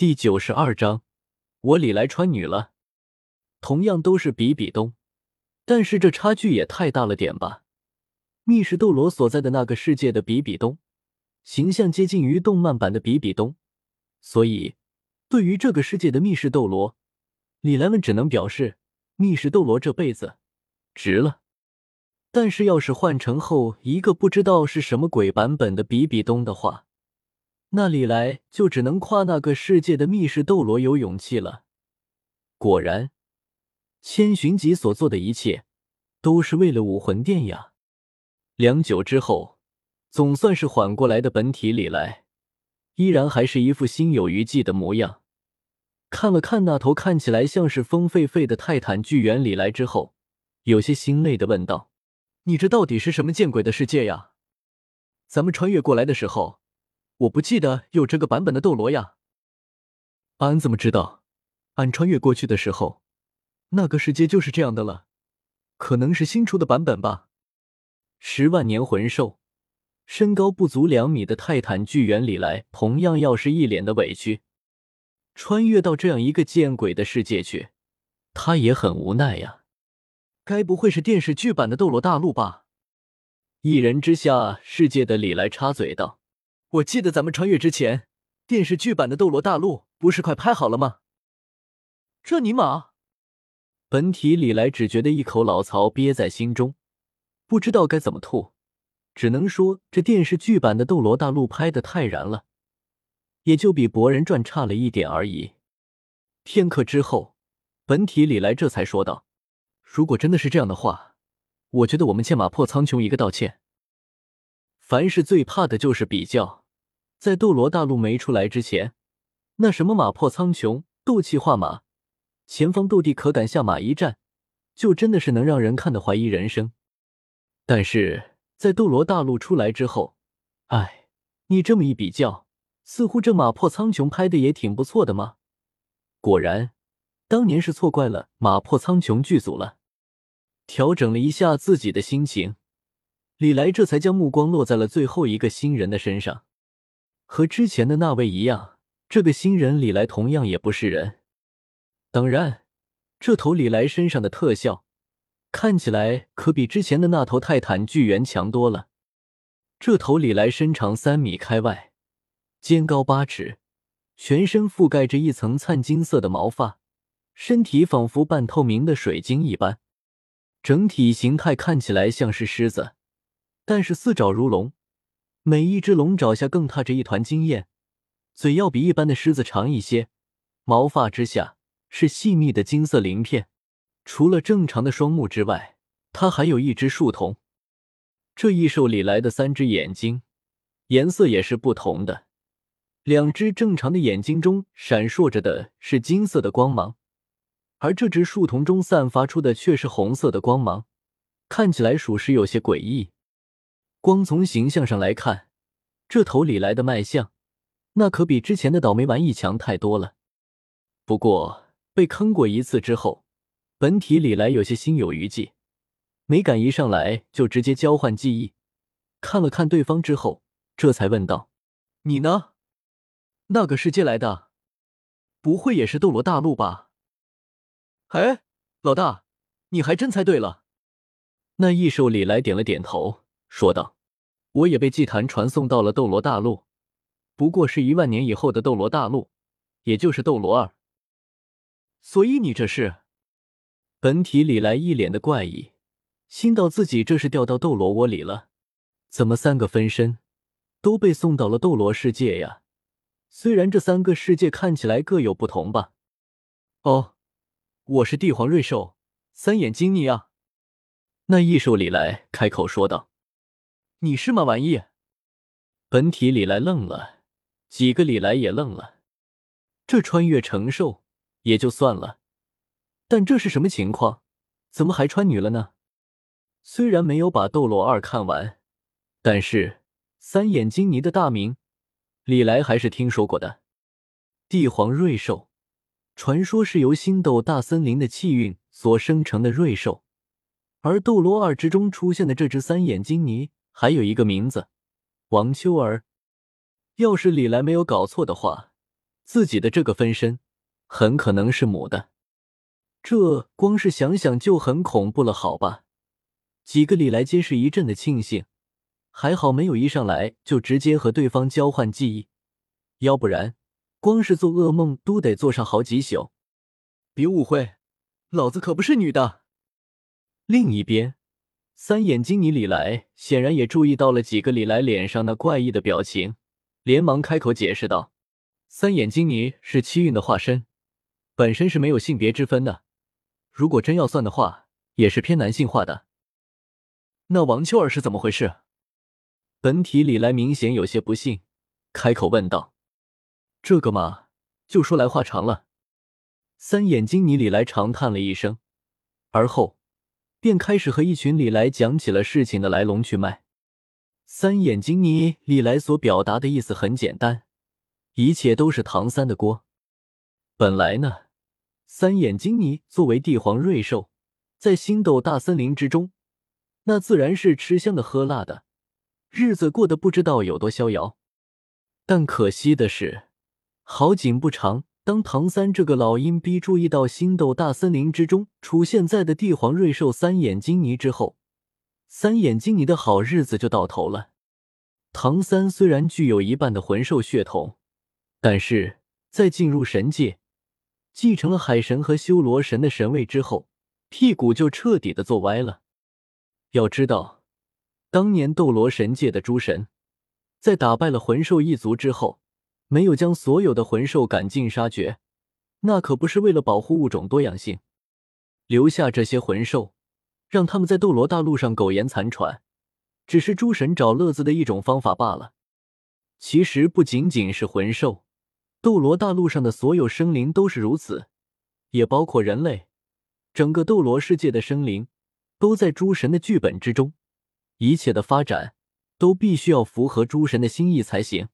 第九十二章，我李来穿女了。同样都是比比东，但是这差距也太大了点吧？密室斗罗所在的那个世界的比比东，形象接近于动漫版的比比东，所以对于这个世界的密室斗罗，李来们只能表示密室斗罗这辈子值了。但是要是换成后一个不知道是什么鬼版本的比比东的话，那李来就只能夸那个世界的密室斗罗有勇气了。果然，千寻疾所做的一切都是为了武魂殿呀。良久之后，总算是缓过来的本体李来，依然还是一副心有余悸的模样。看了看那头看起来像是风狒狒的泰坦巨猿李来之后，有些心累的问道：“你这到底是什么见鬼的世界呀？咱们穿越过来的时候。”我不记得有这个版本的斗罗呀，俺怎么知道？俺穿越过去的时候，那个世界就是这样的了，可能是新出的版本吧。十万年魂兽，身高不足两米的泰坦巨猿里来，同样要是一脸的委屈。穿越到这样一个见鬼的世界去，他也很无奈呀。该不会是电视剧版的斗罗大陆吧？一人之下世界的李来插嘴道。我记得咱们穿越之前，电视剧版的《斗罗大陆》不是快拍好了吗？这尼玛！本体李来只觉得一口老槽憋在心中，不知道该怎么吐，只能说这电视剧版的《斗罗大陆》拍的太燃了，也就比《博人传》差了一点而已。片刻之后，本体李来这才说道：“如果真的是这样的话，我觉得我们欠马破苍穹一个道歉。凡是最怕的就是比较。”在斗罗大陆没出来之前，那什么马破苍穹、斗气化马、前方斗帝可敢下马一战，就真的是能让人看得怀疑人生。但是在斗罗大陆出来之后，哎，你这么一比较，似乎这马破苍穹拍的也挺不错的嘛。果然，当年是错怪了马破苍穹剧组了。调整了一下自己的心情，李来这才将目光落在了最后一个新人的身上。和之前的那位一样，这个新人李来同样也不是人。当然，这头李来身上的特效看起来可比之前的那头泰坦巨猿强多了。这头李来身长三米开外，肩高八尺，全身覆盖着一层灿金色的毛发，身体仿佛半透明的水晶一般，整体形态看起来像是狮子，但是四爪如龙。每一只龙爪下更踏着一团金焰，嘴要比一般的狮子长一些，毛发之下是细密的金色鳞片。除了正常的双目之外，它还有一只树瞳。这异兽里来的三只眼睛颜色也是不同的，两只正常的眼睛中闪烁着的是金色的光芒，而这只树瞳中散发出的却是红色的光芒，看起来属实有些诡异。光从形象上来看，这头李来的卖相，那可比之前的倒霉玩意强太多了。不过被坑过一次之后，本体李来有些心有余悸，没敢一上来就直接交换记忆，看了看对方之后，这才问道：“你呢？那个世界来的，不会也是斗罗大陆吧？”哎，老大，你还真猜对了。那异兽李来点了点头。说道：“我也被祭坛传送到了斗罗大陆，不过是一万年以后的斗罗大陆，也就是斗罗二。所以你这是？”本体李来一脸的怪异，心道自己这是掉到斗罗窝里了，怎么三个分身都被送到了斗罗世界呀？虽然这三个世界看起来各有不同吧。哦，我是帝皇瑞兽，三眼金尼啊。那异兽李来开口说道。你是吗，玩意？本体李来愣了，几个李来也愣了。这穿越成兽也就算了，但这是什么情况？怎么还穿女了呢？虽然没有把《斗罗二》看完，但是三眼金尼的大名，李来还是听说过的。帝皇瑞兽，传说是由星斗大森林的气运所生成的瑞兽，而《斗罗二》之中出现的这只三眼金尼。还有一个名字，王秋儿。要是李来没有搞错的话，自己的这个分身很可能是母的。这光是想想就很恐怖了，好吧？几个李来皆是一阵的庆幸，还好没有一上来就直接和对方交换记忆，要不然光是做噩梦都得做上好几宿。别误会，老子可不是女的。另一边，三眼金尼李来显然也注意到了几个李来脸上那怪异的表情，连忙开口解释道：“三眼金尼是七运的化身，本身是没有性别之分的。”如果真要算的话，也是偏男性化的。那王秋儿是怎么回事？本体李来明显有些不信，开口问道：“这个嘛，就说来话长了。”三眼睛尼李来长叹了一声，而后便开始和一群李来讲起了事情的来龙去脉。三眼睛尼李来所表达的意思很简单，一切都是唐三的锅。本来呢。三眼金尼作为帝皇瑞兽，在星斗大森林之中，那自然是吃香的喝辣的，日子过得不知道有多逍遥。但可惜的是，好景不长，当唐三这个老阴逼注意到星斗大森林之中出现在的帝皇瑞兽三眼金尼之后，三眼金尼的好日子就到头了。唐三虽然具有一半的魂兽血统，但是在进入神界。继承了海神和修罗神的神位之后，屁股就彻底的坐歪了。要知道，当年斗罗神界的诸神，在打败了魂兽一族之后，没有将所有的魂兽赶尽杀绝，那可不是为了保护物种多样性，留下这些魂兽，让他们在斗罗大陆上苟延残喘，只是诸神找乐子的一种方法罢了。其实不仅仅是魂兽。斗罗大陆上的所有生灵都是如此，也包括人类。整个斗罗世界的生灵都在诸神的剧本之中，一切的发展都必须要符合诸神的心意才行。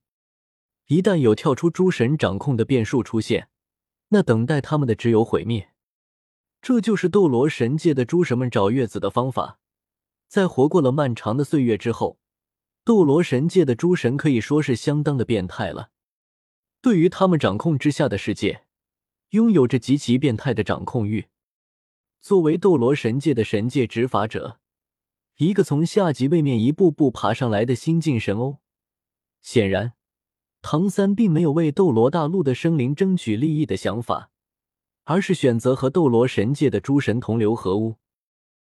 一旦有跳出诸神掌控的变数出现，那等待他们的只有毁灭。这就是斗罗神界的诸神们找月子的方法。在活过了漫长的岁月之后，斗罗神界的诸神可以说是相当的变态了。对于他们掌控之下的世界，拥有着极其变态的掌控欲。作为斗罗神界的神界执法者，一个从下级位面一步步爬上来的新晋神欧，显然，唐三并没有为斗罗大陆的生灵争取利益的想法，而是选择和斗罗神界的诸神同流合污。